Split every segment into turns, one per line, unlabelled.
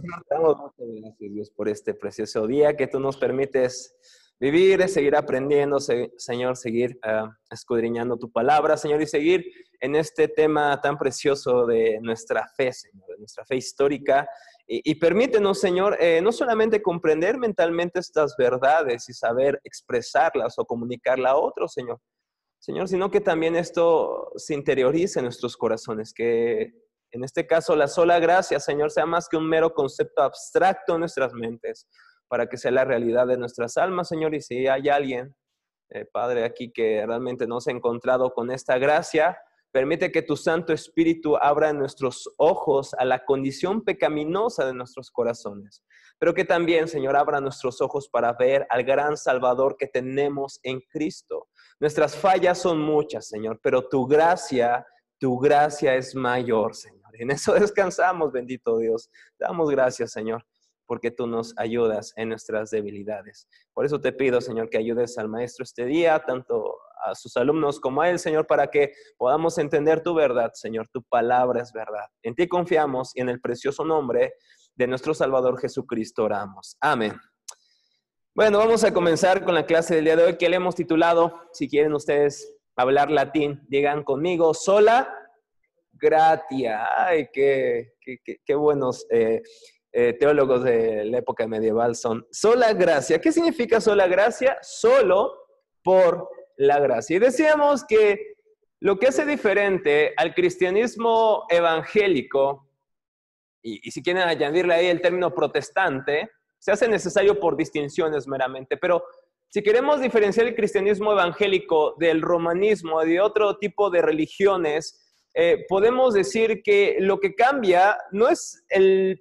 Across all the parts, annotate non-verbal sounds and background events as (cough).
Señor, damos muchas gracias, Dios, por este precioso día que tú nos permites vivir, seguir aprendiendo, Señor, seguir ah, escudriñando tu palabra, Señor, y seguir en este tema tan precioso de nuestra fe, Señor, de nuestra fe histórica. Y, permítenos, Señor, eh, no solamente comprender mentalmente estas verdades y saber expresarlas o comunicarlas a otros, Señor, Señor, sino que también esto se interiorice en nuestros corazones, que en este caso la sola gracia, Señor, sea más que un mero concepto abstracto en nuestras mentes, para que sea la realidad de nuestras almas, Señor. Y si hay alguien, eh, Padre, aquí que realmente no se ha encontrado con esta gracia, permite que tu Santo Espíritu abra nuestros ojos a la condición pecaminosa de nuestros corazones, pero que también, Señor, abra nuestros ojos para ver al gran Salvador que tenemos en Cristo. Nuestras fallas son muchas, Señor, pero tu gracia, tu gracia es mayor, Señor. (laughs) En eso descansamos, bendito Dios. Damos gracias, Señor porque tú nos ayudas en nuestras debilidades. Por eso te pido, Señor, que ayudes al maestro este día, tanto a sus alumnos como a él, Señor, para que podamos entender tu verdad, Señor. Tu palabra es verdad. En ti confiamos y en el precioso nombre de nuestro Salvador Jesucristo oramos. Amén. Bueno, vamos a comenzar con la clase del día de hoy que le hemos titulado, si quieren ustedes hablar latín, digan conmigo, sola gratia. Ay, qué, qué, buenos. Eh, eh, teólogos de la época medieval son sola gracia. ¿Qué significa sola gracia? Solo por la gracia. Y decíamos que lo que hace diferente al cristianismo evangélico, y, si quieren añadirle ahí el término protestante, se hace necesario por distinciones meramente, pero si queremos diferenciar el cristianismo evangélico del romanismo, de otro tipo de religiones, eh, podemos decir que lo que cambia no es el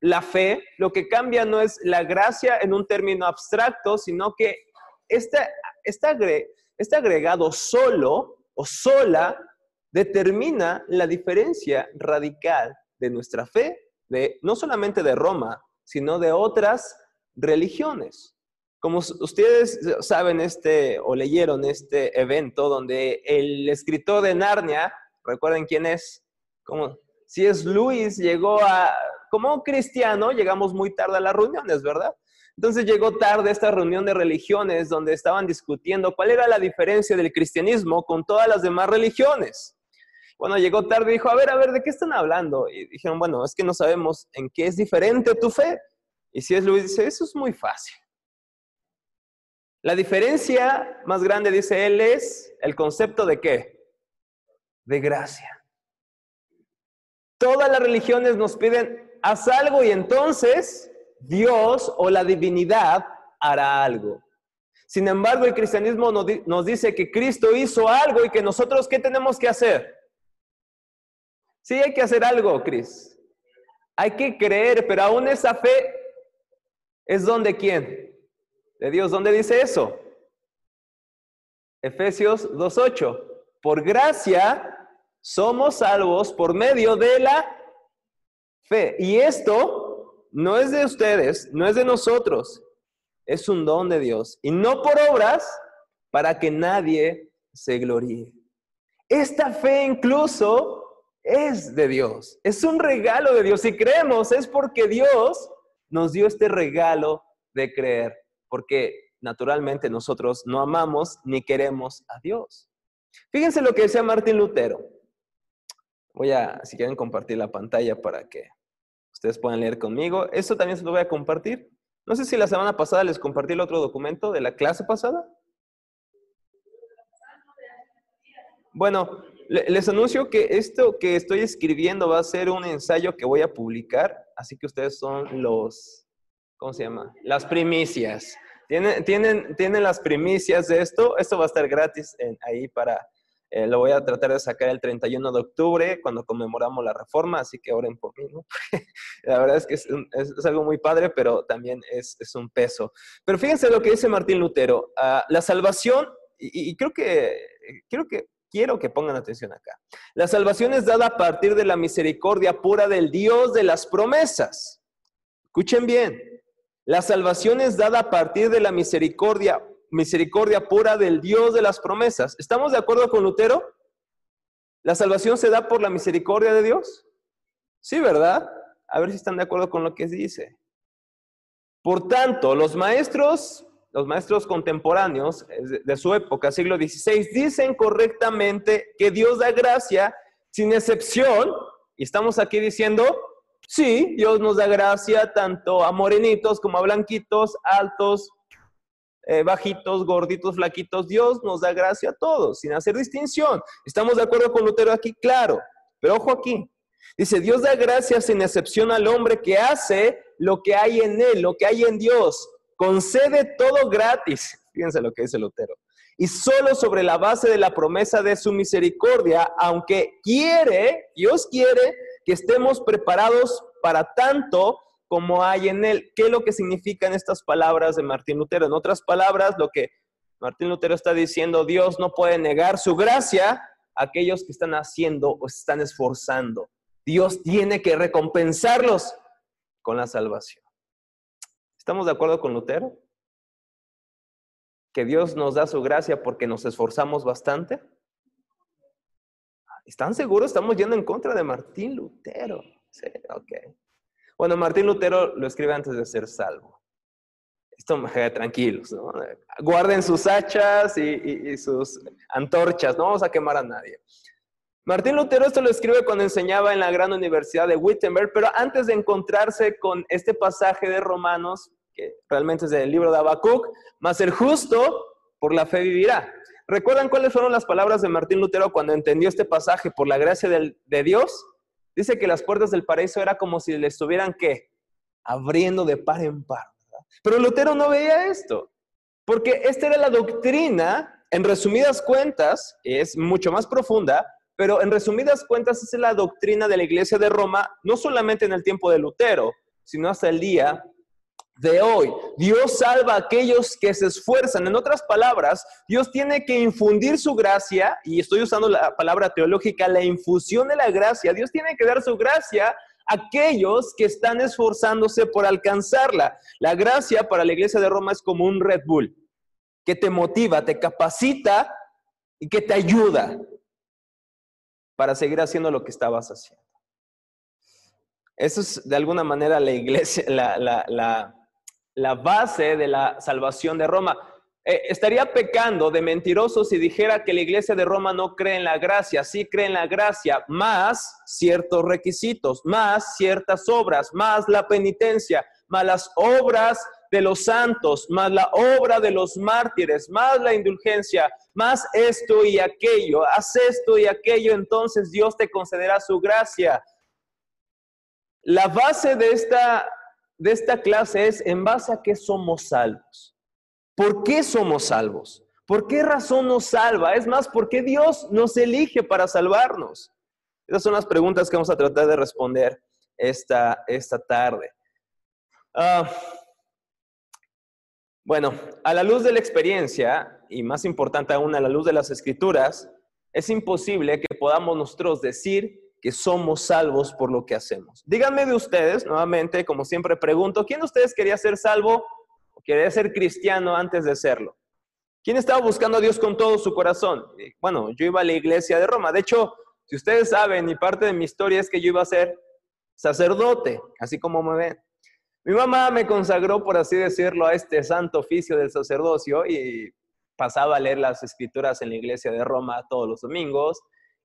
la fe, lo que cambia no es la gracia en un término abstracto, sino que este, este, este agregado solo o sola determina la diferencia radical de nuestra fe, de, no solamente de Roma, sino de otras religiones. Como ustedes saben este o leyeron este evento donde el escritor de Narnia, recuerden quién es, si es Luis, llegó a como cristiano llegamos muy tarde a las reuniones, ¿verdad? Entonces llegó tarde esta reunión de religiones donde estaban discutiendo cuál era la diferencia del cristianismo con todas las demás religiones. Bueno, llegó tarde y dijo, a ver, a ver, ¿de qué están hablando? Y dijeron, bueno, es que no sabemos en qué es diferente tu fe. Y si es Luis, dice, eso es muy fácil. La diferencia más grande, dice él, es el concepto de qué? De gracia. Todas las religiones nos piden haz algo y entonces Dios o la divinidad hará algo. Sin embargo, el cristianismo nos dice que Cristo hizo algo y que nosotros, ¿qué tenemos que hacer? Sí, hay que hacer algo, Cris. Hay que creer, pero aún esa fe es donde quién? De Dios. ¿Dónde dice eso? Efesios 2.8. Por gracia somos salvos por medio de la fe. Y esto no es de ustedes, no es de nosotros, es un don de Dios. Y no por obras para que nadie se gloríe. Esta fe incluso es de Dios, es un regalo de Dios. Si creemos es porque Dios nos dio este regalo de creer, porque naturalmente nosotros no amamos ni queremos a Dios. Fíjense lo que decía Martín Lutero. Voy a, si quieren, compartir la pantalla para que ustedes puedan leer conmigo. Esto también se lo voy a compartir. No sé si la semana pasada les compartí el otro documento de la clase pasada. Bueno, les anuncio que esto que estoy escribiendo va a ser un ensayo que voy a publicar, así que ustedes son los, ¿cómo se llama? Las primicias. Tienen, tienen, tienen las primicias de esto. Esto va a estar gratis ahí para eh, lo voy a tratar de sacar el 31 de octubre, cuando conmemoramos la reforma, así que oren por mí. ¿no? (laughs) la verdad es que es, algo muy padre, pero también es, un peso. Pero fíjense lo que dice Martín Lutero. Ah, la salvación, y, creo que, creo que quiero que pongan atención acá. La salvación es dada a partir de la misericordia pura del Dios de las promesas. Escuchen bien. La salvación es dada a partir de la misericordia misericordia pura del Dios de las promesas. ¿Estamos de acuerdo con Lutero? ¿La salvación se da por la misericordia de Dios? Sí, ¿verdad? A ver si están de acuerdo con lo que dice. Por tanto, los maestros, los maestros contemporáneos de su época, siglo XVI, dicen correctamente que Dios da gracia sin excepción, y estamos aquí diciendo, sí, Dios nos da gracia tanto a morenitos como a blanquitos, altos, eh, bajitos, gorditos, flaquitos, Dios nos da gracia a todos, sin hacer distinción. ¿Estamos de acuerdo con Lutero aquí? Claro, pero ojo aquí. Dice, Dios da gracia sin excepción al hombre que hace lo que hay en él, lo que hay en Dios. Concede todo gratis. Fíjense lo que dice Lutero. Y solo sobre la base de la promesa de su misericordia, aunque quiere, Dios quiere que estemos preparados para tanto como hay en él. ¿Qué es lo que significan estas palabras de Martín Lutero? En otras palabras, lo que Martín Lutero está diciendo, Dios no puede negar su gracia a aquellos que están haciendo o están esforzando. Dios tiene que recompensarlos con la salvación. ¿Estamos de acuerdo con Lutero? ¿Que Dios nos da su gracia porque nos esforzamos bastante? ¿Están seguros? Estamos yendo en contra de Martín Lutero. Sí, ok. Bueno, Martín Lutero lo escribe antes de ser salvo. Esto, tranquilos, ¿no? Guarden sus hachas y, sus antorchas, no vamos a quemar a nadie. Martín Lutero esto lo escribe cuando enseñaba en la gran universidad de Wittenberg, pero antes de encontrarse con este pasaje de Romanos, que realmente es del libro de Habacuc, más el justo por la fe vivirá. ¿Recuerdan cuáles fueron las palabras de Martín Lutero cuando entendió este pasaje por la gracia de Dios? Dice que las puertas del paraíso era como si le estuvieran, ¿qué? Abriendo de par en par. Pero Lutero no veía esto, porque esta era la doctrina, en resumidas cuentas, es mucho más profunda, pero en resumidas cuentas es la doctrina de la iglesia de Roma, no solamente en el tiempo de Lutero, sino hasta el día de hoy. Dios salva a aquellos que se esfuerzan. En otras palabras, Dios tiene que infundir su gracia, y estoy usando la palabra teológica, la infusión de la gracia. Dios tiene que dar su gracia a aquellos que están esforzándose por alcanzarla. La gracia para la iglesia de Roma es como un Red Bull, que te motiva, te capacita y que te ayuda para seguir haciendo lo que estabas haciendo. Eso es de alguna manera la iglesia, la, la, la base de la salvación de Roma. Eh, estaría pecando de mentiroso si dijera que la iglesia de Roma no cree en la gracia. Sí cree en la gracia, más ciertos requisitos, más ciertas obras, más la penitencia, más las obras de los santos, más la obra de los mártires, más la indulgencia, más esto y aquello. Haz esto y aquello, entonces Dios te concederá su gracia. La base de esta de esta clase es en base a qué somos salvos. ¿Por qué somos salvos? ¿Por qué razón nos salva? Es más, ¿por qué Dios nos elige para salvarnos? Esas son las preguntas que vamos a tratar de responder esta, esta tarde. Ah, bueno, a la luz de la experiencia, y más importante aún a la luz de las escrituras, es imposible que podamos nosotros decir que somos salvos por lo que hacemos. Díganme de ustedes, nuevamente, como siempre pregunto, ¿quién de ustedes quería ser salvo o quería ser cristiano antes de serlo? ¿Quién estaba buscando a Dios con todo su corazón? Bueno, yo iba a la iglesia de Roma. De hecho, si ustedes saben, y parte de mi historia es que yo iba a ser sacerdote, así como me ven. Mi mamá me consagró, por así decirlo, a este santo oficio del sacerdocio y pasaba a leer las escrituras en la iglesia de Roma todos los domingos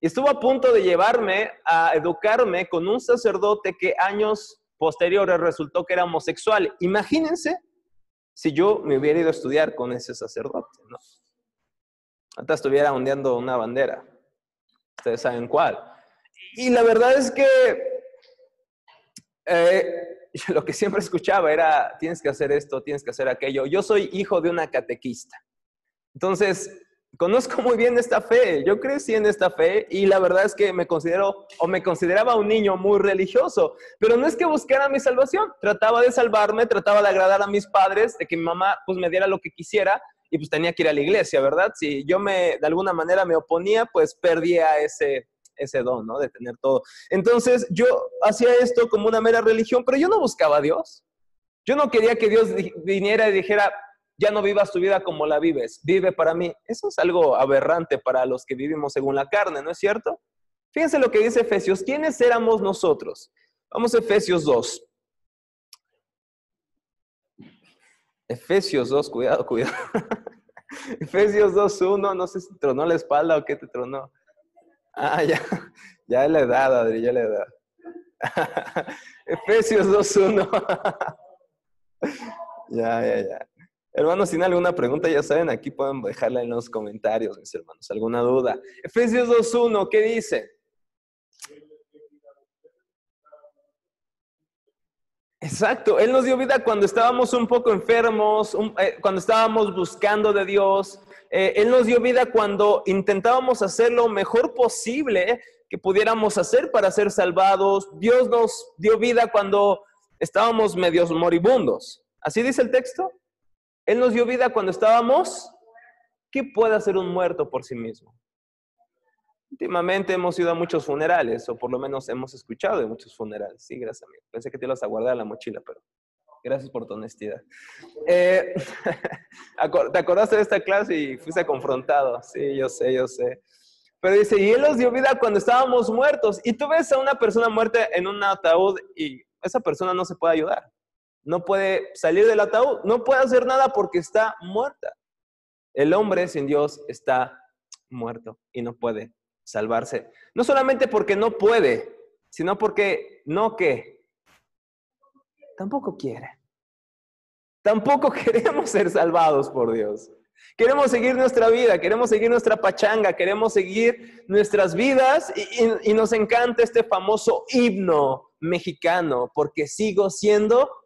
estuvo a punto de llevarme a educarme con un sacerdote que años posteriores resultó que era homosexual. Imagínense si yo me hubiera ido a estudiar con ese sacerdote, ¿no? Hasta estuviera ondeando una bandera. Ustedes saben cuál. Y la verdad es que eh, (laughs) lo que siempre escuchaba era, tienes que hacer esto, tienes que hacer aquello. Yo soy hijo de una catequista. Entonces, conozco muy bien esta fe, yo crecí en esta fe y la verdad es que me considero o me consideraba un niño muy religioso, pero no es que buscara mi salvación, trataba de salvarme, trataba de agradar a mis padres, de que mi mamá pues me diera lo que quisiera y pues tenía que ir a la iglesia, ¿verdad? Si yo me de alguna manera me oponía, pues perdía ese ese don, ¿no? De tener todo. Entonces yo hacía esto como una mera religión, pero yo no buscaba a Dios. Yo no quería que Dios viniera y dijera, ya no vivas tu vida como la vives, vive para mí. Eso es algo aberrante para los que vivimos según la carne, ¿no es cierto? Fíjense lo que dice Efesios, ¿quiénes éramos nosotros? Vamos a Efesios 2. Efesios 2, cuidado, cuidado. (laughs) Efesios 2, 1, no sé si tronó la espalda o qué te tronó. Ah, ya, ya la edad, Adri, ya la edad. (laughs) Efesios 2, 1. (laughs) ya, ya, ya. Hermanos, si tienen alguna pregunta, ya saben, aquí pueden dejarla en los comentarios, mis hermanos, alguna duda. Efesios 2.1, ¿qué dice? Exacto, Él nos dio vida cuando estábamos un poco enfermos, eh, cuando estábamos buscando de Dios. Eh, él nos dio vida cuando intentábamos hacer lo mejor posible que pudiéramos hacer para ser salvados. Dios nos dio vida cuando estábamos medios moribundos. ¿Así dice el texto? Él nos dio vida cuando estábamos. ¿Qué puede hacer un muerto por sí mismo? Últimamente hemos ido a muchos funerales, o por lo menos hemos escuchado de muchos funerales. Sí, gracias, amigo. Pensé que te ibas a guardar la mochila, pero gracias por tu honestidad. Eh, (laughs) ¿Te acordaste de esta clase y fuiste confrontado? Sí, yo sé, yo sé. Pero dice, y Él nos dio vida cuando estábamos muertos. Y tú ves a una persona muerta en un ataúd y esa persona no se puede ayudar no puede salir del ataúd, no puede hacer nada porque está muerta. El hombre sin Dios está muerto y no puede salvarse. No solamente porque no puede, sino porque no que tampoco quiere. Tampoco (laughs) queremos ser salvados por Dios. Queremos seguir nuestra vida, queremos seguir nuestra pachanga, queremos seguir nuestras vidas y, y nos encanta este famoso himno mexicano, porque sigo siendo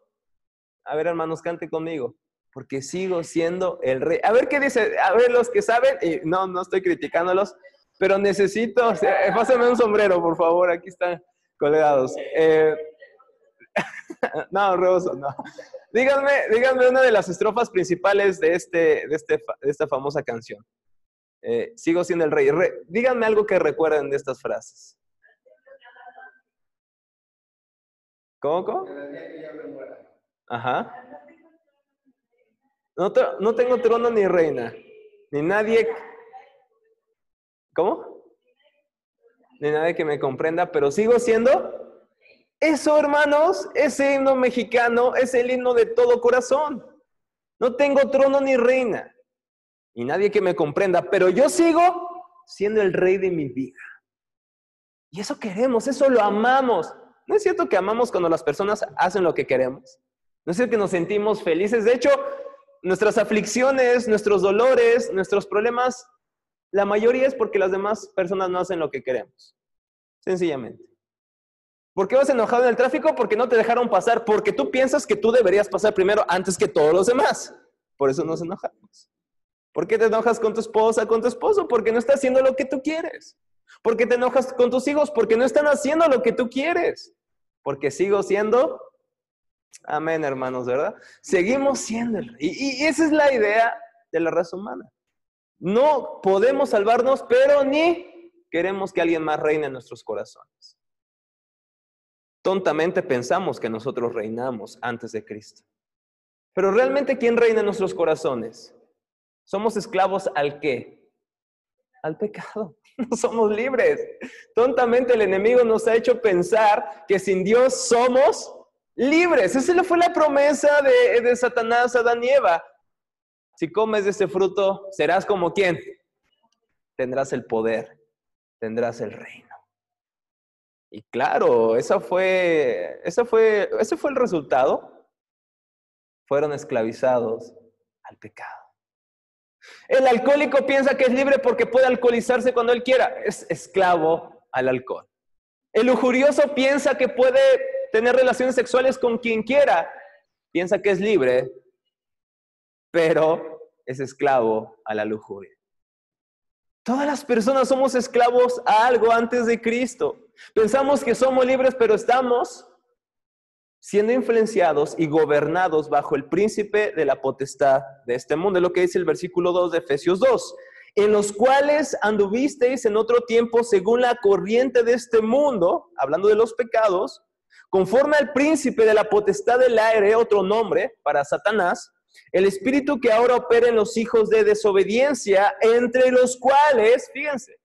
a ver, hermanos, cante conmigo. Porque sigo siendo el rey. A ver qué dice. A ver, los que saben, y no, no estoy criticándolos, pero necesito. Eh, pásame un sombrero, por favor. Aquí están colgados. Eh, (laughs) no, Reboso, no. Díganme, díganme una de las estrofas principales de, este, de, este, de esta famosa canción. Eh, sigo siendo el rey. díganme algo que recuerden de estas frases. ¿Cómo, cómo? Ajá. No, no tengo trono ni reina, ni nadie. ¿Cómo? Ni nadie que me comprenda, pero sigo siendo. Eso, hermanos, ese himno mexicano es el himno de todo corazón. No tengo trono ni reina, ni nadie que me comprenda, pero yo sigo siendo el rey de mi vida. Y eso queremos, eso lo amamos. ¿No es cierto que amamos cuando las personas hacen lo que queremos? No es que nos sentimos felices. De hecho, nuestras aflicciones, nuestros dolores, nuestros problemas, la mayoría es porque las demás personas no hacen lo que queremos. Sencillamente. ¿Por qué vas enojado en el tráfico? Porque no te dejaron pasar, porque tú piensas que tú deberías pasar primero antes que todos los demás. Por eso nos enojamos. ¿Por qué te enojas con tu esposa, con tu esposo? Porque no está haciendo lo que tú quieres. ¿Por qué te enojas con tus hijos? Porque no están haciendo lo que tú quieres. Porque sigo siendo Amén, hermanos, ¿verdad? Seguimos siendo el Y, esa es la idea de la raza humana. No podemos salvarnos, pero ni queremos que alguien más reine en nuestros corazones. Tontamente pensamos que nosotros reinamos antes de Cristo. Pero realmente, ¿quién reina en nuestros corazones? ¿Somos esclavos al qué? Al pecado. (laughs) No somos libres. Tontamente el enemigo nos ha hecho pensar que sin Dios somos libres. Esa fue la promesa de, de Satanás a Adán y Eva. Si comes de ese fruto, serás como quién? Tendrás el poder, tendrás el reino. Y claro, esa fue, esa fue, ese fue el resultado. Fueron esclavizados al pecado. El alcohólico piensa que es libre porque puede alcoholizarse cuando él quiera. Es esclavo al alcohol. El lujurioso piensa que puede tener relaciones sexuales con quien quiera. Piensa que es libre, pero es esclavo a la lujuria. Todas las personas somos esclavos a algo antes de Cristo. Pensamos que somos libres, pero estamos siendo influenciados y gobernados bajo el príncipe de la potestad de este mundo. Es lo que dice el versículo 2 de Efesios 2 en los cuales anduvisteis en otro tiempo según la corriente de este mundo, hablando de los pecados, conforme al príncipe de la potestad del aire, otro nombre para Satanás, el espíritu que ahora opera en los hijos de desobediencia, entre los cuales, fíjense,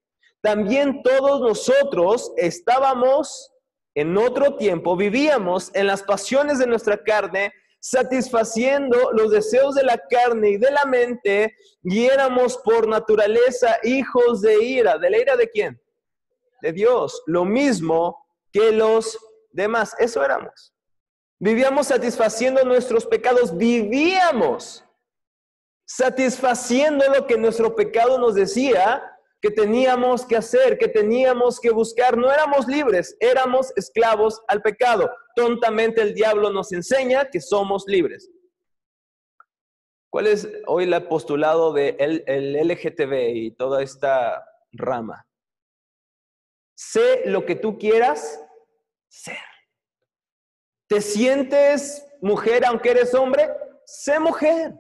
también todos nosotros estábamos en otro tiempo vivíamos en las pasiones de nuestra carne, satisfaciendo los deseos de la carne y de la mente, y éramos por naturaleza hijos de ira. ¿De la ira de quién? De Dios. Lo mismo que los demás. Eso éramos. Vivíamos satisfaciendo nuestros pecados. Vivíamos satisfaciendo lo que nuestro pecado nos decía que teníamos que hacer, que teníamos que buscar. No éramos libres, éramos esclavos al pecado. Tontamente el diablo nos enseña que somos libres. ¿Cuál es hoy el postulado del de LGTB y toda esta rama? Sé lo que tú quieras ser. ¿Te sientes mujer aunque eres hombre? Sé mujer.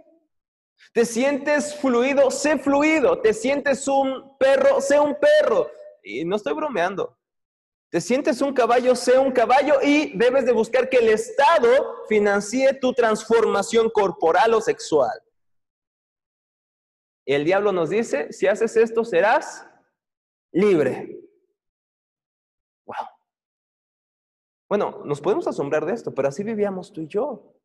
Te sientes fluido, sé fluido. Te sientes un perro, sé un perro. Y no estoy bromeando. Te sientes un caballo, sé un caballo y debes de buscar que el Estado financie tu transformación corporal o sexual. El diablo nos dice, si haces esto serás libre. Wow. Bueno, nos podemos asombrar de esto, pero así vivíamos tú y yo.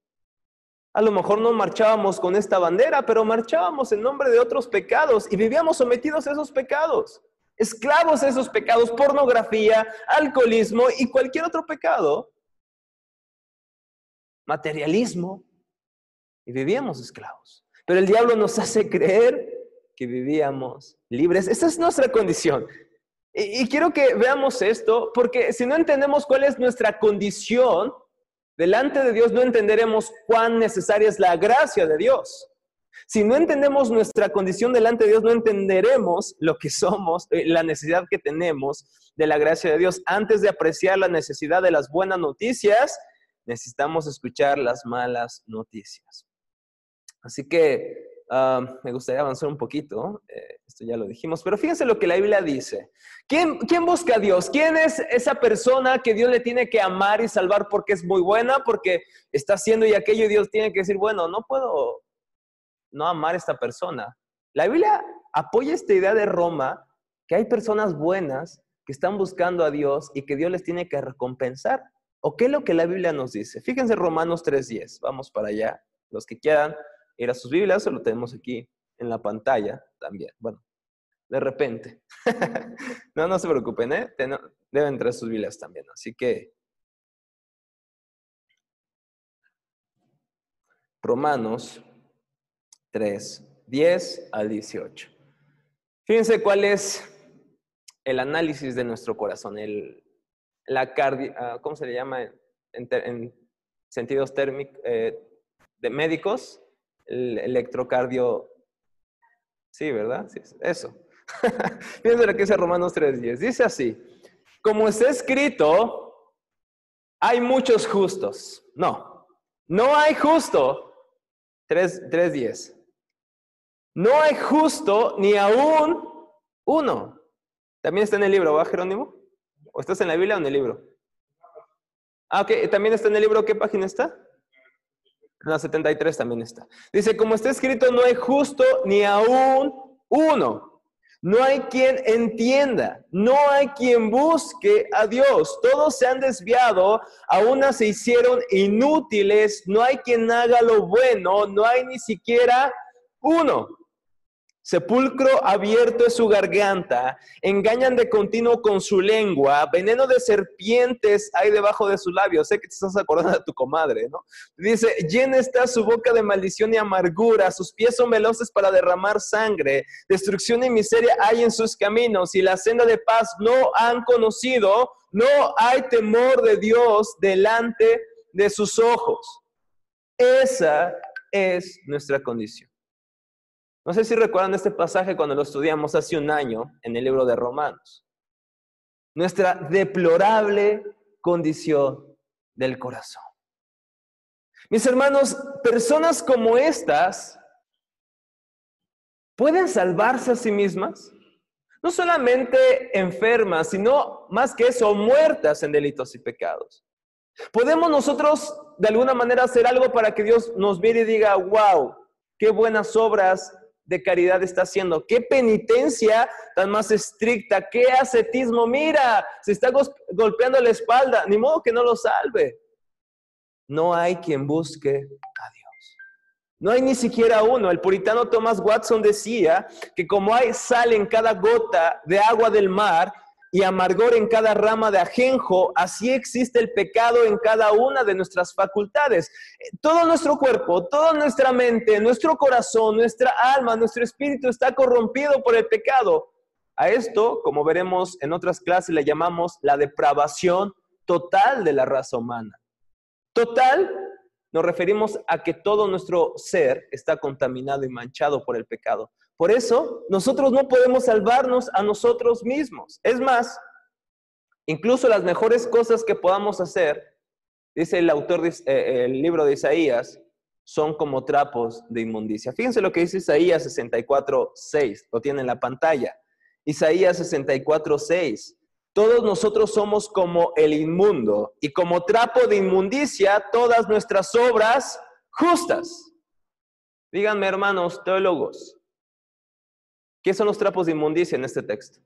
A lo mejor no marchábamos con esta bandera, pero marchábamos en nombre de otros pecados y vivíamos sometidos a esos pecados, esclavos a esos pecados, pornografía, alcoholismo y cualquier otro pecado, materialismo, y vivíamos esclavos. Pero el diablo nos hace creer que vivíamos libres. Esa es nuestra condición. Y, quiero que veamos esto, porque si no entendemos cuál es nuestra condición, Delante de Dios no entenderemos cuán necesaria es la gracia de Dios. Si no entendemos nuestra condición delante de Dios, no entenderemos lo que somos, eh, la necesidad que tenemos de la gracia de Dios. Antes de apreciar la necesidad de las buenas noticias, necesitamos escuchar las malas noticias. Así que Ah, me gustaría avanzar un poquito, eh, esto ya lo dijimos, pero fíjense lo que la Biblia dice. ¿Quién, ¿Quién busca a Dios? ¿Quién es esa persona que Dios le tiene que amar y salvar porque es muy buena, porque está haciendo y aquello y Dios tiene que decir, bueno, no puedo no amar a esta persona? La Biblia apoya esta idea de Roma, que hay personas buenas que están buscando a Dios y que Dios les tiene que recompensar. ¿O qué es lo que la Biblia nos dice? Fíjense Romanos 3.10, vamos para allá, los que quieran ir a sus Biblias, lo tenemos aquí en la pantalla también. Bueno, de repente. (laughs) no, no se preocupen, ¿eh? Deben traer sus Biblias también. Así que Romanos 3, 10 al 18. Fíjense cuál es el análisis de nuestro corazón, el, la cardi ah, ¿cómo se le llama en, sentidos térmicos, eh, de médicos? El electrocardio. Sí, ¿verdad? Sí, eso. (laughs) Fíjense lo que dice Romanos 3.10. Dice así, como está escrito, hay muchos justos. No, no hay justo. 3.10. No hay justo ni aún uno. También está en el libro, ¿va Jerónimo? ¿O estás en la Biblia o en el libro? Ah, ok, también está en el libro, ¿qué página está? La 73 también está. Dice, como está escrito, no hay justo ni aún uno. No hay quien entienda, no hay quien busque a Dios. Todos se han desviado, a una se hicieron inútiles, no hay quien haga lo bueno, no hay ni siquiera uno. Sepulcro abierto es su garganta, engañan de continuo con su lengua, veneno de serpientes hay debajo de sus labios. Sé que te estás acordando de tu comadre, ¿no? Dice, llena está su boca de maldición y amargura, sus pies son veloces para derramar sangre, destrucción y miseria hay en sus caminos y la senda de paz no han conocido, no hay temor de Dios delante de sus ojos. Esa es nuestra condición. No sé si recuerdan este pasaje cuando lo estudiamos hace un año en el libro de Romanos. Nuestra deplorable condición del corazón. Mis hermanos, personas como estas pueden salvarse a sí mismas, no solamente enfermas, sino más que eso, muertas en delitos y pecados. Podemos nosotros de alguna manera hacer algo para que Dios nos mire y diga, wow, qué buenas obras de caridad está haciendo? ¿Qué penitencia tan más estricta? ¿Qué ascetismo? Mira, se está golpeando la espalda, ni modo que no lo salve. No hay quien busque a Dios. No hay ni siquiera uno. El puritano Thomas Watson decía que como hay sal en cada gota de agua del mar, y amargor en cada rama de ajenjo, así existe el pecado en cada una de nuestras facultades. Todo nuestro cuerpo, toda nuestra mente, nuestro corazón, nuestra alma, nuestro espíritu está corrompido por el pecado. A esto, como veremos en otras clases, le llamamos la depravación total de la raza humana. Total, nos referimos a que todo nuestro ser está contaminado y manchado por el pecado. Por eso, nosotros no podemos salvarnos a nosotros mismos. Es más, incluso las mejores cosas que podamos hacer, dice el autor del eh, libro de Isaías, son como trapos de inmundicia. Fíjense lo que dice Isaías 64, 6, lo tiene en la pantalla. Isaías 64, 6. Todos nosotros somos como el inmundo y como trapo de inmundicia todas nuestras obras justas. Díganme, hermanos teólogos, ¿Qué son los trapos de inmundicia en este texto?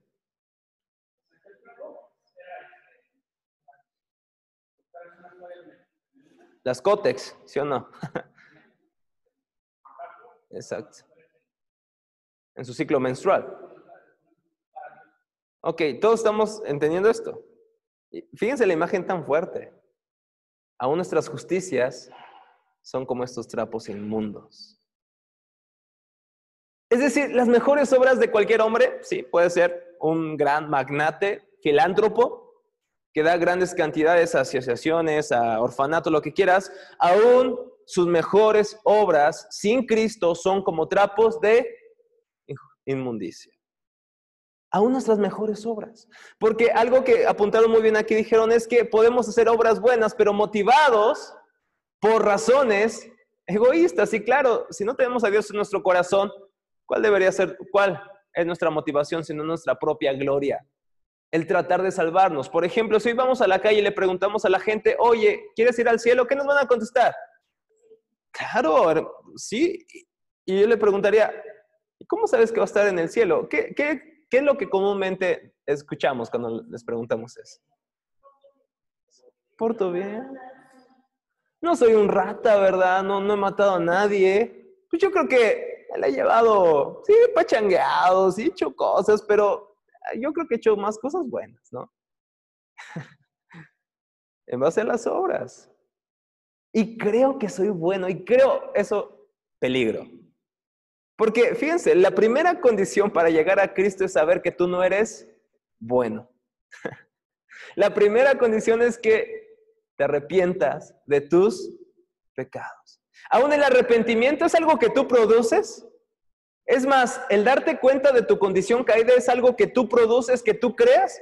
Las cótex, ¿sí o no? (laughs) Exacto. En su ciclo menstrual. Ok, todos estamos entendiendo esto. Fíjense la imagen tan fuerte. Aún nuestras justicias son como estos trapos inmundos. Es decir, las mejores obras de cualquier hombre, sí, puede ser un gran magnate, filántropo, que da grandes cantidades a asociaciones, a orfanato, lo que quieras, aún sus mejores obras sin Cristo son como trapos de inmundicia. Aún nuestras mejores obras. Porque algo que apuntaron muy bien aquí dijeron es que podemos hacer obras buenas, pero motivados por razones egoístas. Y claro, si no tenemos a Dios en nuestro corazón, ¿Cuál debería ser, cuál es nuestra motivación, sino nuestra propia gloria? El tratar de salvarnos. Por ejemplo, si hoy vamos a la calle y le preguntamos a la gente, oye, ¿quieres ir al cielo? ¿Qué nos van a contestar? Claro, sí. Y yo le preguntaría, ¿cómo sabes que va a estar en el cielo? ¿Qué, qué, qué es lo que comúnmente escuchamos cuando les preguntamos eso? ¿Porto bien? No soy un rata, ¿verdad? No, no he matado a nadie. Pues yo creo que él ha llevado, sí, pachangueado, sí, hecho cosas, pero yo creo que he hecho más cosas buenas, ¿no? (laughs) en base a las obras. Y creo que soy bueno y creo eso peligro. Porque fíjense, la primera condición para llegar a Cristo es saber que tú no eres bueno. (laughs) la primera condición es que te arrepientas de tus pecados. Aún el arrepentimiento es algo que tú produces. Es más, el darte cuenta de tu condición caída es algo que tú produces, que tú creas.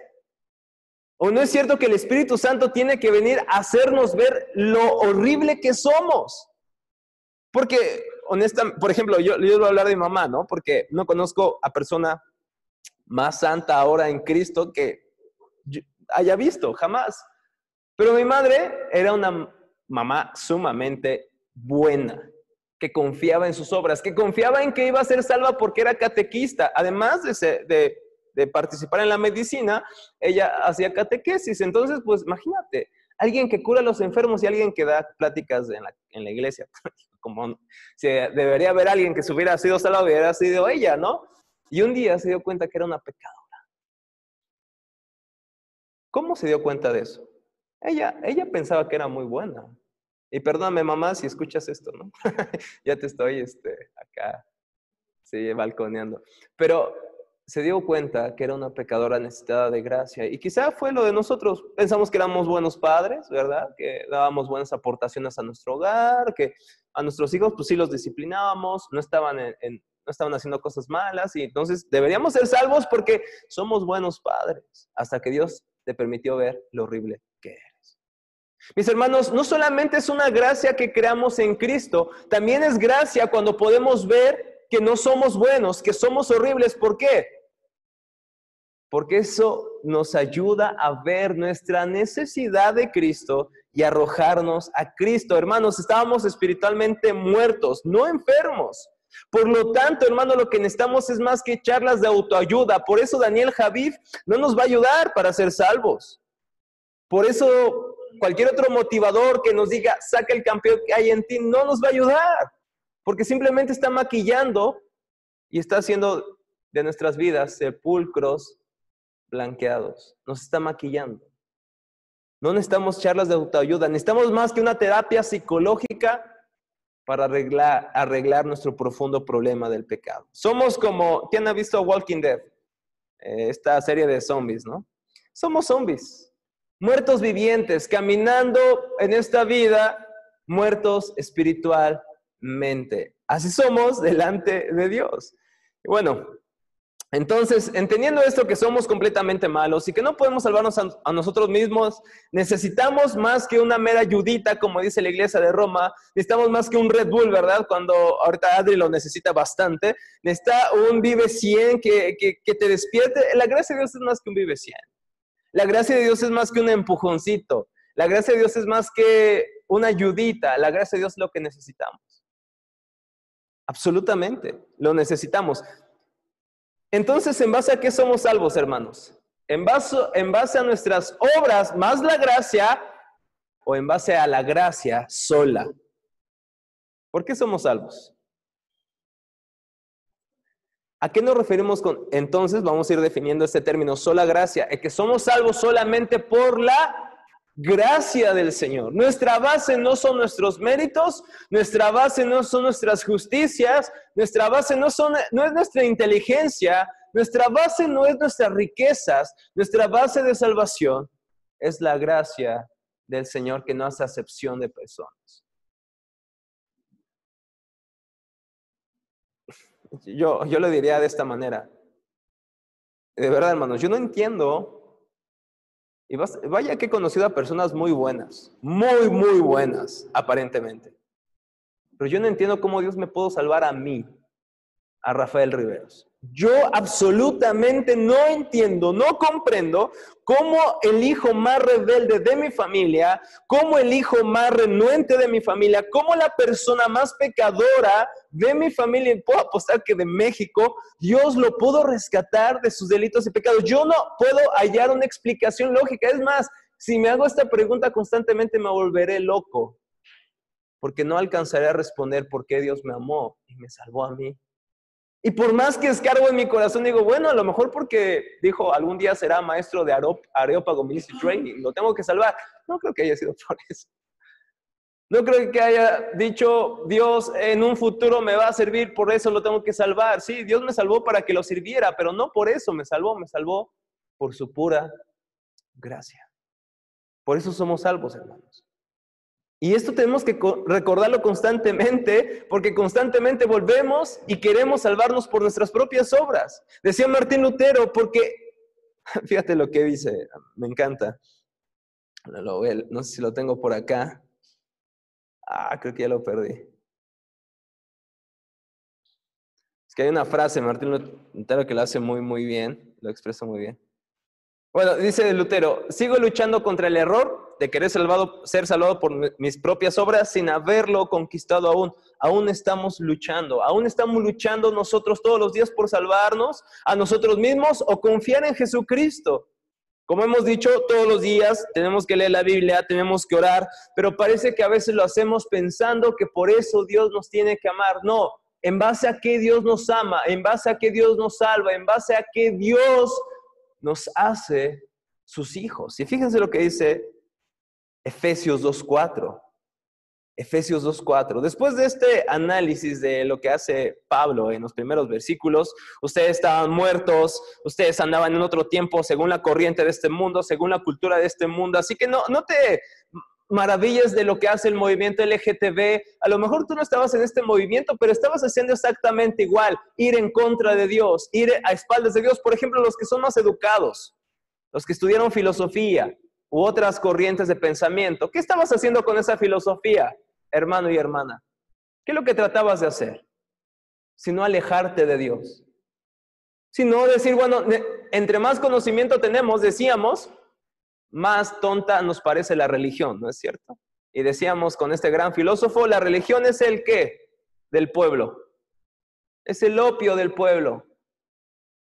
¿O no es cierto que el Espíritu Santo tiene que venir a hacernos ver lo horrible que somos? Porque, honestamente, por ejemplo, yo, yo voy a hablar de mi mamá, ¿no? Porque no conozco a persona más santa ahora en Cristo que haya visto, jamás. Pero mi madre era una mamá sumamente buena, que confiaba en sus obras, que confiaba en que iba a ser salva porque era catequista. Además de, de, participar en la medicina, ella hacía catequesis. Entonces, pues imagínate, alguien que cura a los enfermos y alguien que da pláticas en la, en la iglesia. (laughs) Como si debería haber alguien que se hubiera sido salva, hubiera sido ella, ¿no? Y un día se dio cuenta que era una pecadora. ¿Cómo se dio cuenta de eso? Ella, ella pensaba que era muy buena. Y perdóname, mamá, si escuchas esto, ¿no? (laughs) ya te estoy este, acá, sí, balconeando. Pero se dio cuenta que era una pecadora necesitada de gracia. Y quizá fue lo de nosotros. Pensamos que éramos buenos padres, ¿verdad? Que dábamos buenas aportaciones a nuestro hogar, que a nuestros hijos, pues sí los disciplinábamos, no estaban, en, no estaban haciendo cosas malas. Y entonces deberíamos ser salvos porque somos buenos padres. Hasta que Dios te permitió ver lo horrible que era. Mis hermanos, no solamente es una gracia que creamos en Cristo, también es gracia cuando podemos ver que no somos buenos, que somos horribles. ¿Por qué? Porque eso nos ayuda a ver nuestra necesidad de Cristo y arrojarnos a Cristo. Hermanos, estábamos espiritualmente muertos, no enfermos. Por lo tanto, hermano, lo que necesitamos es más que charlas de autoayuda. Por eso Daniel Javid no nos va a ayudar para ser salvos. Por eso cualquier otro motivador que nos diga, saca el campeón que hay en ti, no nos va a ayudar. Porque simplemente está maquillando y está haciendo de nuestras vidas sepulcros blanqueados. Nos está maquillando. No necesitamos charlas de autoayuda, necesitamos más que una terapia psicológica para arreglar, nuestro profundo problema del pecado. Somos como, ¿quién ha visto Walking Dead? Eh, esta serie de zombies, ¿no? Somos zombies, muertos vivientes, caminando en esta vida, muertos espiritualmente. Así somos delante de Dios. Bueno, entonces, entendiendo esto que somos completamente malos y que no podemos salvarnos a, nosotros mismos, necesitamos más que una mera ayudita, como dice la iglesia de Roma, necesitamos más que un Red Bull, ¿verdad? Cuando ahorita Adri lo necesita bastante, necesita un Vive 100 que, que te despierte. La gracia de Dios es más que un Vive 100. La gracia de Dios es más que un empujoncito. La gracia de Dios es más que una ayudita. La gracia de Dios es lo que necesitamos. Absolutamente, lo necesitamos. Entonces, ¿en base a qué somos salvos, hermanos? ¿En base, ¿En base a nuestras obras más la gracia o en base a la gracia sola? ¿Por qué somos salvos? ¿A qué nos referimos con entonces? Vamos a ir definiendo este término, sola gracia, es que somos salvos solamente por la gracia del Señor. Nuestra base no son nuestros méritos, nuestra base no son nuestras justicias, nuestra base no, son, no es nuestra inteligencia, nuestra base no es nuestras riquezas, nuestra base de salvación es la gracia del Señor que no hace acepción de personas. Yo, yo lo diría de esta manera. De verdad, hermanos, yo no entiendo y vaya que he conocido a personas muy buenas, muy, muy buenas, aparentemente. Pero yo no entiendo cómo Dios me pudo salvar a mí, a Rafael Riveros. Yo absolutamente no entiendo, no comprendo cómo el hijo más rebelde de mi familia, cómo el hijo más renuente de mi familia, cómo la persona más pecadora de mi familia, y puedo apostar que de México, Dios lo pudo rescatar de sus delitos y pecados. Yo no puedo hallar una explicación lógica. Es más, si me hago esta pregunta constantemente me volveré loco, porque no alcanzaré a responder por qué Dios me amó y me salvó a mí. Y por más que escargo en mi corazón, digo, bueno, a lo mejor porque dijo, algún día será maestro de Areópago Ministry Training, lo tengo que salvar. No creo que haya sido por (laughs) eso. No creo que haya dicho, Dios en un futuro me va a servir, por eso lo tengo que salvar. Sí, Dios me salvó para que lo sirviera, pero no por eso me salvó, me salvó por su pura gracia. Por eso somos salvos, hermanos. Y esto tenemos que recordarlo constantemente, porque constantemente volvemos y queremos salvarnos por nuestras propias obras. Decía Martín Lutero, porque, (laughs) fíjate lo que dice, me encanta. No sé si lo tengo por acá. Ah, creo que ya lo perdí. Es que hay una frase, Martín Lutero, que lo hace muy, muy bien, lo expresa muy bien. Bueno, dice Lutero, sigo luchando contra el error de querer ser salvado por mis propias obras sin haberlo conquistado aún. Aún estamos luchando, aún estamos luchando nosotros todos los días por salvarnos a nosotros mismos o confiar en Jesucristo. Como hemos dicho, todos los días tenemos que leer la Biblia, tenemos que orar, pero parece que a veces lo hacemos pensando que por eso Dios nos tiene que amar. No, en base a que Dios nos ama, en base a que Dios nos salva, en base a que Dios nos hace sus hijos. Y fíjense lo que dice Efesios 2.4. Efesios 2.4. Después de este análisis de lo que hace Pablo en los primeros versículos, ustedes estaban muertos, ustedes andaban en otro tiempo según la corriente de este mundo, según la cultura de este mundo, así que no, no te maravilles de lo que hace el movimiento LGTB. A lo mejor tú no estabas en este movimiento, pero estabas haciendo exactamente igual, ir en contra de Dios, ir a espaldas de Dios. Por ejemplo, los que son más educados, los que estudiaron filosofía, u otras corrientes de pensamiento. ¿Qué estabas haciendo con esa filosofía, hermano y hermana? ¿Qué es lo que tratabas de hacer? Sino alejarte de Dios. Sino decir, bueno, entre más conocimiento tenemos, decíamos, más tonta nos parece la religión, ¿no es cierto? Y decíamos con este gran filósofo, la religión es el qué? Del pueblo. Es el opio del pueblo.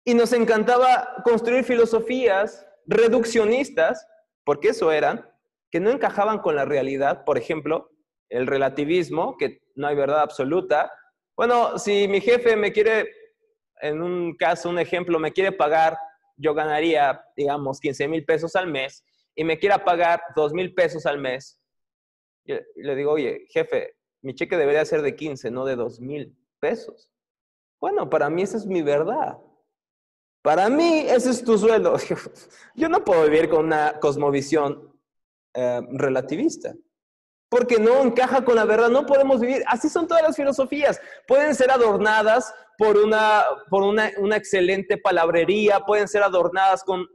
Y nos encantaba construir filosofías reduccionistas, porque eso eran, que no encajaban con la realidad. Por ejemplo, el relativismo, que no hay verdad absoluta. Bueno, si mi jefe me quiere, en un caso, un ejemplo, me quiere pagar, yo ganaría, digamos, 15 mil pesos al mes, y me quiera pagar 2 mil pesos al mes, yo le digo, oye, jefe, mi cheque debería ser de 15, no de 2 mil pesos. Bueno, para mí esa es mi verdad. Para mí ese es tu sueldo. (laughs) Yo no puedo vivir con una cosmovisión eh, relativista porque no encaja con la verdad, no podemos vivir. Así son todas las filosofías. Pueden ser adornadas por una, por una, una excelente palabrería, pueden ser adornadas con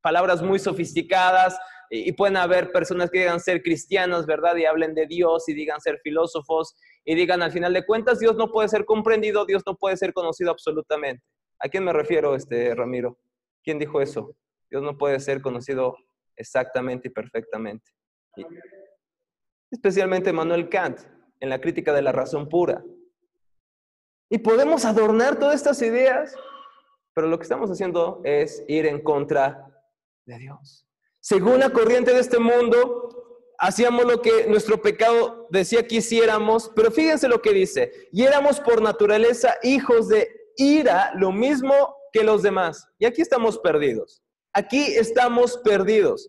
palabras muy sofisticadas, y, pueden haber personas que digan ser cristianos, ¿verdad? Y hablen de Dios y digan ser filósofos y digan al final de cuentas Dios no puede ser comprendido, Dios no puede ser conocido absolutamente. ¿A quién me refiero, este Ramiro? ¿Quién dijo eso? Dios no puede ser conocido exactamente y perfectamente especialmente Manuel Kant, en la crítica de la razón pura. Y podemos adornar todas estas ideas, pero lo que estamos haciendo es ir en contra de Dios. Según la corriente de este mundo, hacíamos lo que nuestro pecado decía que hiciéramos, pero fíjense lo que dice, y éramos por naturaleza hijos de ira, lo mismo que los demás. Y aquí estamos perdidos. Aquí estamos perdidos.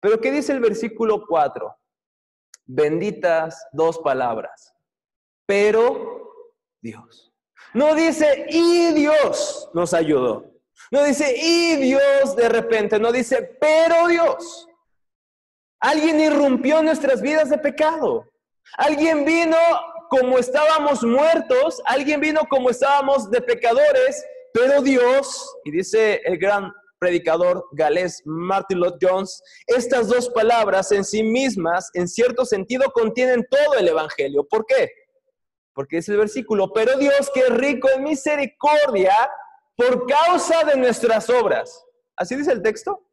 Pero ¿qué dice el versículo 4? benditas dos palabras, pero Dios. No dice, y Dios nos ayudó. No dice, y Dios de repente. No dice, pero Dios. Alguien irrumpió nuestras vidas de pecado. Alguien vino como estábamos muertos. Alguien vino como estábamos de pecadores. Pero Dios, y dice el gran predicador galés Martin Lloyd Jones, estas dos palabras en sí mismas, en cierto sentido, contienen todo el Evangelio. ¿Por qué? Porque es el versículo, pero Dios que es rico en misericordia por causa de nuestras obras. ¿Así dice el texto?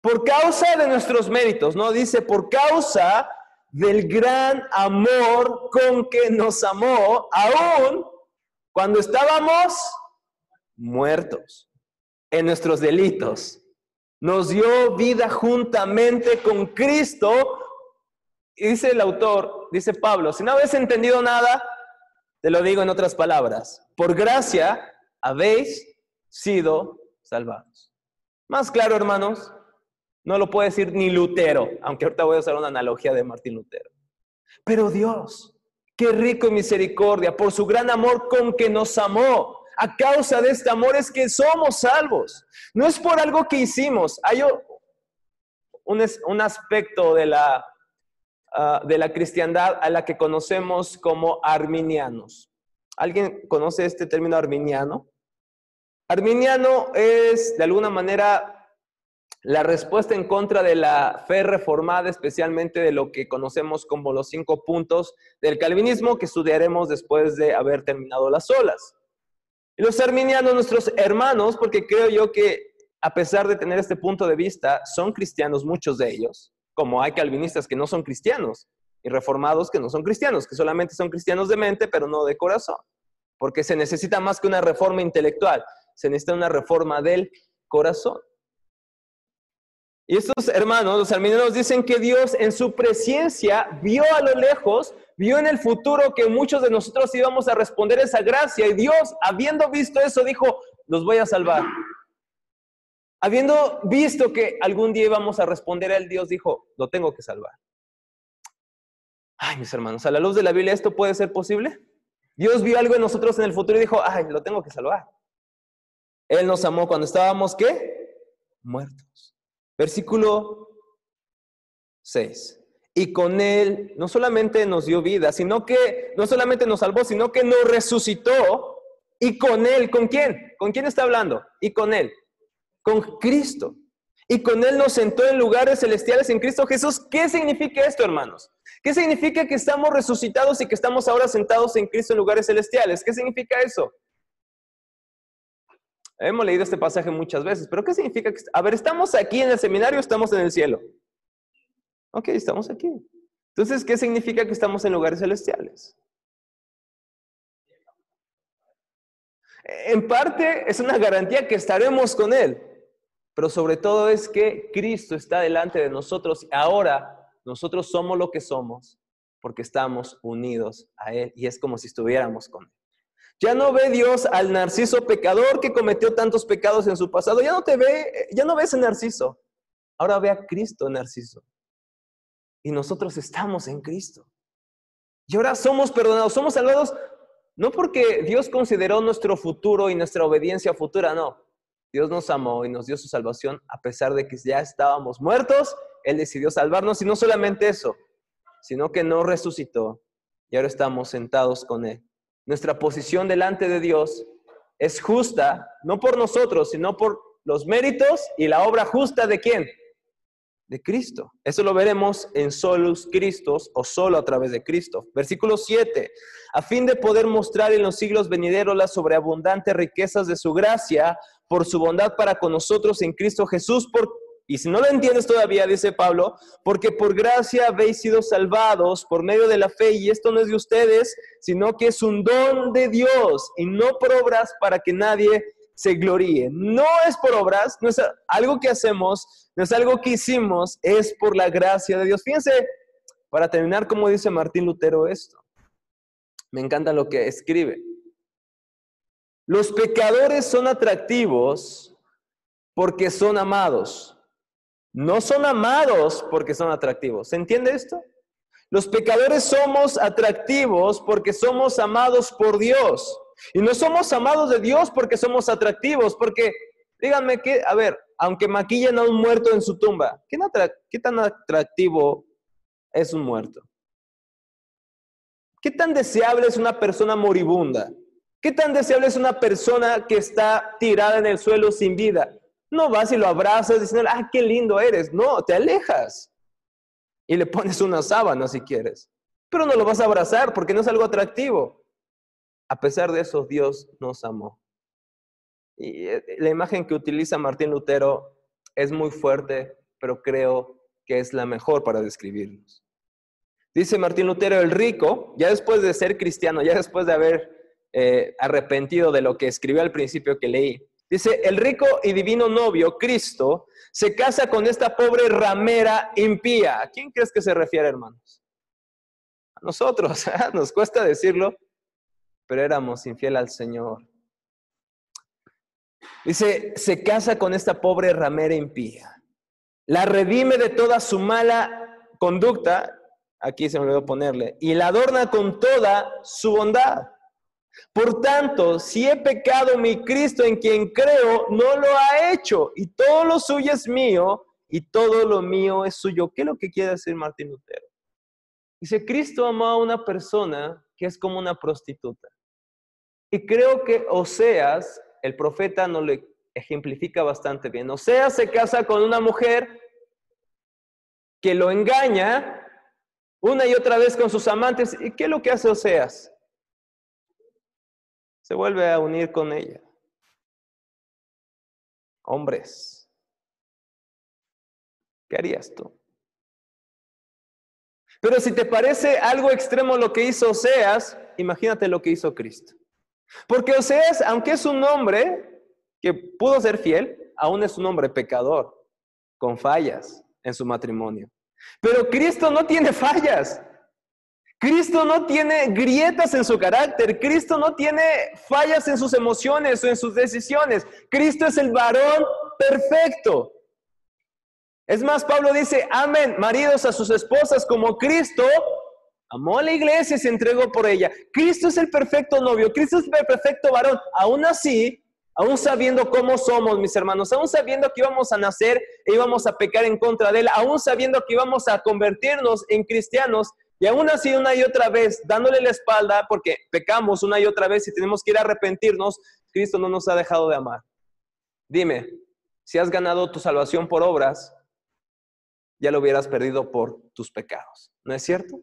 Por causa de nuestros méritos, ¿no? Dice, por causa del gran amor con que nos amó, aún cuando estábamos muertos en nuestros delitos. Nos dio vida juntamente con Cristo. Y dice el autor, dice Pablo, si no habéis entendido nada, te lo digo en otras palabras, por gracia habéis sido salvados. Más claro, hermanos, no lo puede decir ni Lutero, aunque ahorita voy a usar una analogía de Martín Lutero. Pero Dios, qué rico en misericordia, por su gran amor con que nos amó, a causa de este amor es que somos salvos. No es por algo que hicimos. Hay un, aspecto de la, ah, de la cristiandad a la que conocemos como arminianos. ¿Alguien conoce este término arminiano? Arminiano es, de alguna manera, la respuesta en contra de la fe reformada, especialmente de lo que conocemos como los cinco puntos del calvinismo, que estudiaremos después de haber terminado las olas. Los arminianos, nuestros hermanos, porque creo yo que a pesar de tener este punto de vista, son cristianos muchos de ellos, como hay calvinistas que no son cristianos y reformados que no son cristianos, que solamente son cristianos de mente, pero no de corazón, porque se necesita más que una reforma intelectual, se necesita una reforma del corazón. Y estos hermanos, los arminianos, dicen que Dios en su presencia vio a lo lejos, vio en el futuro que muchos de nosotros íbamos a responder esa gracia. Y Dios, habiendo visto eso, dijo, los voy a salvar. Habiendo visto que algún día íbamos a responder a él, Dios dijo, lo tengo que salvar. Ay, mis hermanos, a la luz de la Biblia, ¿esto puede ser posible? Dios vio algo en nosotros en el futuro y dijo, ay, lo tengo que salvar. Él nos amó cuando estábamos, ¿qué? Muertos. Versículo 6. Y con él no solamente nos dio vida, sino que no solamente nos salvó, sino que nos resucitó. Y con él, ¿con quién? ¿Con quién está hablando? Y con él, con Cristo. Y con él nos sentó en lugares celestiales en Cristo Jesús. ¿Qué significa esto, hermanos? ¿Qué significa que estamos resucitados y que estamos ahora sentados en Cristo en lugares celestiales? ¿Qué significa eso? Hemos leído este pasaje muchas veces, pero ¿qué significa? Que, a ver, ¿estamos aquí en el seminario o estamos en el cielo? Ok, estamos aquí. Entonces, ¿qué significa que estamos en lugares celestiales? En parte es una garantía que estaremos con Él, pero sobre todo es que Cristo está delante de nosotros. Ahora nosotros somos lo que somos porque estamos unidos a Él y es como si estuviéramos con Él. Ya no ve Dios al narciso pecador que cometió tantos pecados en su pasado. Ya no te ve, ya no ves a narciso. Ahora ve a Cristo narciso. Y nosotros estamos en Cristo. Y ahora somos perdonados, somos salvados, no porque Dios consideró nuestro futuro y nuestra obediencia futura, no. Dios nos amó y nos dio su salvación a pesar de que ya estábamos muertos. Él decidió salvarnos y no solamente eso, sino que nos resucitó y ahora estamos sentados con Él nuestra posición delante de Dios es justa, no por nosotros, sino por los méritos y la obra justa de quién? De Cristo. Eso lo veremos en Solus Christos o solo a través de Cristo. Versículo 7. A fin de poder mostrar en los siglos venideros las sobreabundantes riquezas de su gracia por su bondad para con nosotros en Cristo Jesús, por y si no lo entiendes todavía, dice Pablo, porque por gracia habéis sido salvados por medio de la fe, y esto no es de ustedes, sino que es un don de Dios, y no por obras para que nadie se gloríe. No es por obras, no es algo que hacemos, no es algo que hicimos, es por la gracia de Dios. Fíjense, para terminar, como dice Martín Lutero esto. Me encanta lo que escribe. Los pecadores son atractivos porque son amados no son amados porque son atractivos. ¿Se entiende esto? Los pecadores somos atractivos porque somos amados por Dios. Y no somos amados de Dios porque somos atractivos, porque díganme que, a ver, aunque maquillen a un muerto en su tumba, ¿qué, ¿qué tan atractivo es un muerto? ¿Qué tan deseable es una persona moribunda? ¿Qué tan deseable es una persona que está tirada en el suelo sin vida? No vas y lo abrazas diciendo, ah, qué lindo eres. No, te alejas. Y le pones una sábana si quieres. Pero no lo vas a abrazar porque no es algo atractivo. A pesar de eso, Dios nos amó. Y eh, la imagen que utiliza Martín Lutero es muy fuerte, pero creo que es la mejor para describirnos. Dice Martín Lutero, el rico, ya después de ser cristiano, ya después de haber eh, arrepentido de lo que escribió al principio que leí, Dice, el rico y divino novio, Cristo, se casa con esta pobre ramera impía. ¿A quién crees que se refiere, hermanos? A nosotros, (laughs) ¿eh? nos cuesta decirlo, pero éramos infiel al Señor. Dice, se casa con esta pobre ramera impía. La redime de toda su mala conducta, aquí se me olvidó ponerle, y la adorna con toda su bondad. Por tanto, si he pecado, mi Cristo en quien creo no lo ha hecho, y todo lo suyo es mío, y todo lo mío es suyo. ¿Qué es lo que quiere decir Martín Lutero? Dice, Cristo amó a una persona que es como una prostituta. Y creo que Oseas, el profeta, nos lo ejemplifica bastante bien. Oseas se casa con una mujer que lo engaña una y otra vez con sus amantes. ¿Y qué es lo que hace Oseas? Se vuelve a unir con ella. Hombres, ¿qué harías tú? Pero si te parece algo extremo lo que hizo Oseas, imagínate lo que hizo Cristo. Porque Oseas, aunque es un hombre que pudo ser fiel, aún es un hombre pecador, con fallas en su matrimonio. Pero Cristo no tiene fallas. Cristo no tiene grietas en su carácter, Cristo no tiene fallas en sus emociones o en sus decisiones. Cristo es el varón perfecto. Es más, Pablo dice, amen maridos a sus esposas como Cristo amó a la iglesia y se entregó por ella. Cristo es el perfecto novio, Cristo es el perfecto varón. Aún así, aún sabiendo cómo somos, mis hermanos, aún sabiendo que íbamos a nacer e íbamos a pecar en contra de él, aún sabiendo que íbamos a convertirnos en cristianos, y aún así, una y otra vez, dándole la espalda, porque pecamos una y otra vez y tenemos que ir a arrepentirnos, Cristo no nos ha dejado de amar. Dime, si has ganado tu salvación por obras, ya lo hubieras perdido por tus pecados. ¿No es cierto?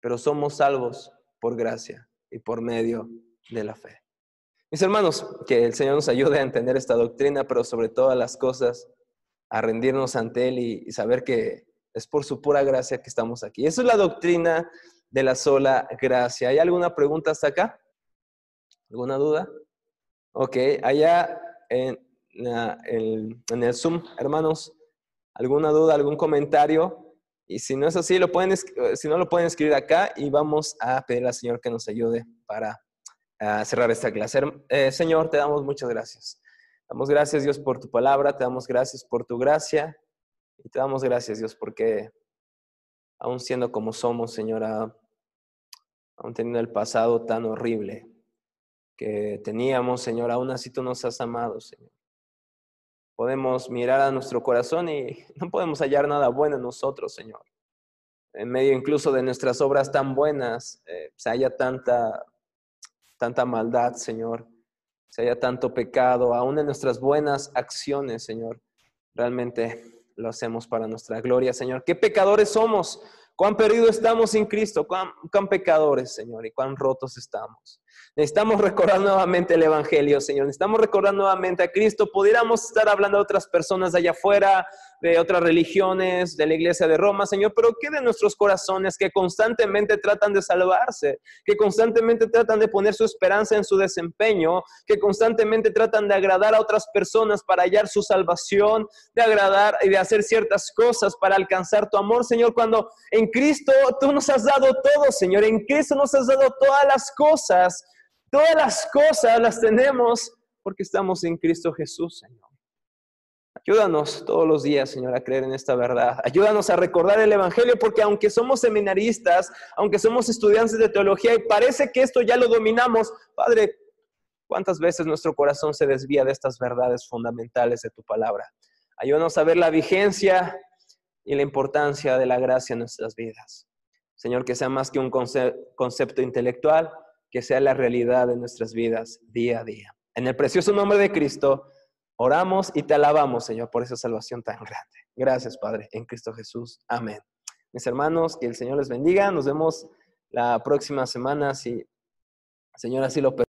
Pero somos salvos por gracia y por medio de la fe. Mis hermanos, que el Señor nos ayude a entender esta doctrina, pero sobre todas las cosas, a rendirnos ante Él y saber que es por su pura gracia que estamos aquí. Esa es la doctrina de la sola gracia. ¿Hay alguna pregunta hasta acá? ¿Alguna duda? Ok, allá en, el Zoom, hermanos, ¿alguna duda, algún comentario? Y si no es así, lo pueden, si no lo pueden escribir acá y vamos a pedir al Señor que nos ayude para ah, cerrar esta clase. Eh, Señor, te damos muchas gracias. Damos gracias, Dios, por tu palabra, te damos gracias por tu gracia y te damos gracias, Dios, porque aún siendo como somos, Señor, aún teniendo el pasado tan horrible que teníamos, Señor, aún así tú nos has amado, Señor. Podemos mirar a nuestro corazón y (laughs) no podemos hallar nada bueno en nosotros, Señor. En medio incluso de nuestras obras tan buenas, eh, se haya tanta, tanta maldad, Señor. Se haya tanto pecado, aún en nuestras buenas acciones, Señor. Realmente lo hacemos para nuestra gloria, Señor. ¿Qué pecadores somos? ¿Cuán perdidos estamos sin Cristo? ¿Cuán, ¿Cuán, pecadores, Señor? ¿Y cuán rotos estamos? Necesitamos recordar nuevamente el Evangelio, Señor. Necesitamos recordar nuevamente a Cristo. Pudiéramos estar hablando de otras personas allá afuera, de otras religiones, de la iglesia de Roma, Señor, pero ¿qué de nuestros corazones que constantemente tratan de salvarse, que constantemente tratan de poner su esperanza en su desempeño, que constantemente tratan de agradar a otras personas para hallar su salvación, de agradar y de hacer ciertas cosas para alcanzar tu amor, Señor, cuando en Cristo tú nos has dado todo, Señor, en Cristo nos has dado todas las cosas Todas las cosas las tenemos porque estamos en Cristo Jesús, Señor. Ayúdanos todos los días, Señor, a creer en esta verdad. Ayúdanos a recordar el Evangelio, porque aunque somos seminaristas, aunque somos estudiantes de teología y parece que esto ya lo dominamos, Padre, ¿cuántas veces nuestro corazón se desvía de estas verdades fundamentales de tu palabra? Ayúdanos a ver la vigencia y la importancia de la gracia en nuestras vidas. Señor, que sea más que un concepto intelectual, que sea la realidad de nuestras vidas día a día. En el precioso nombre de Cristo, oramos y te alabamos, Señor, por esa salvación tan grande. Gracias, Padre, en Cristo Jesús. Amén. Mis hermanos, que el Señor les bendiga. Nos vemos la próxima semana, si Señor así lo permite.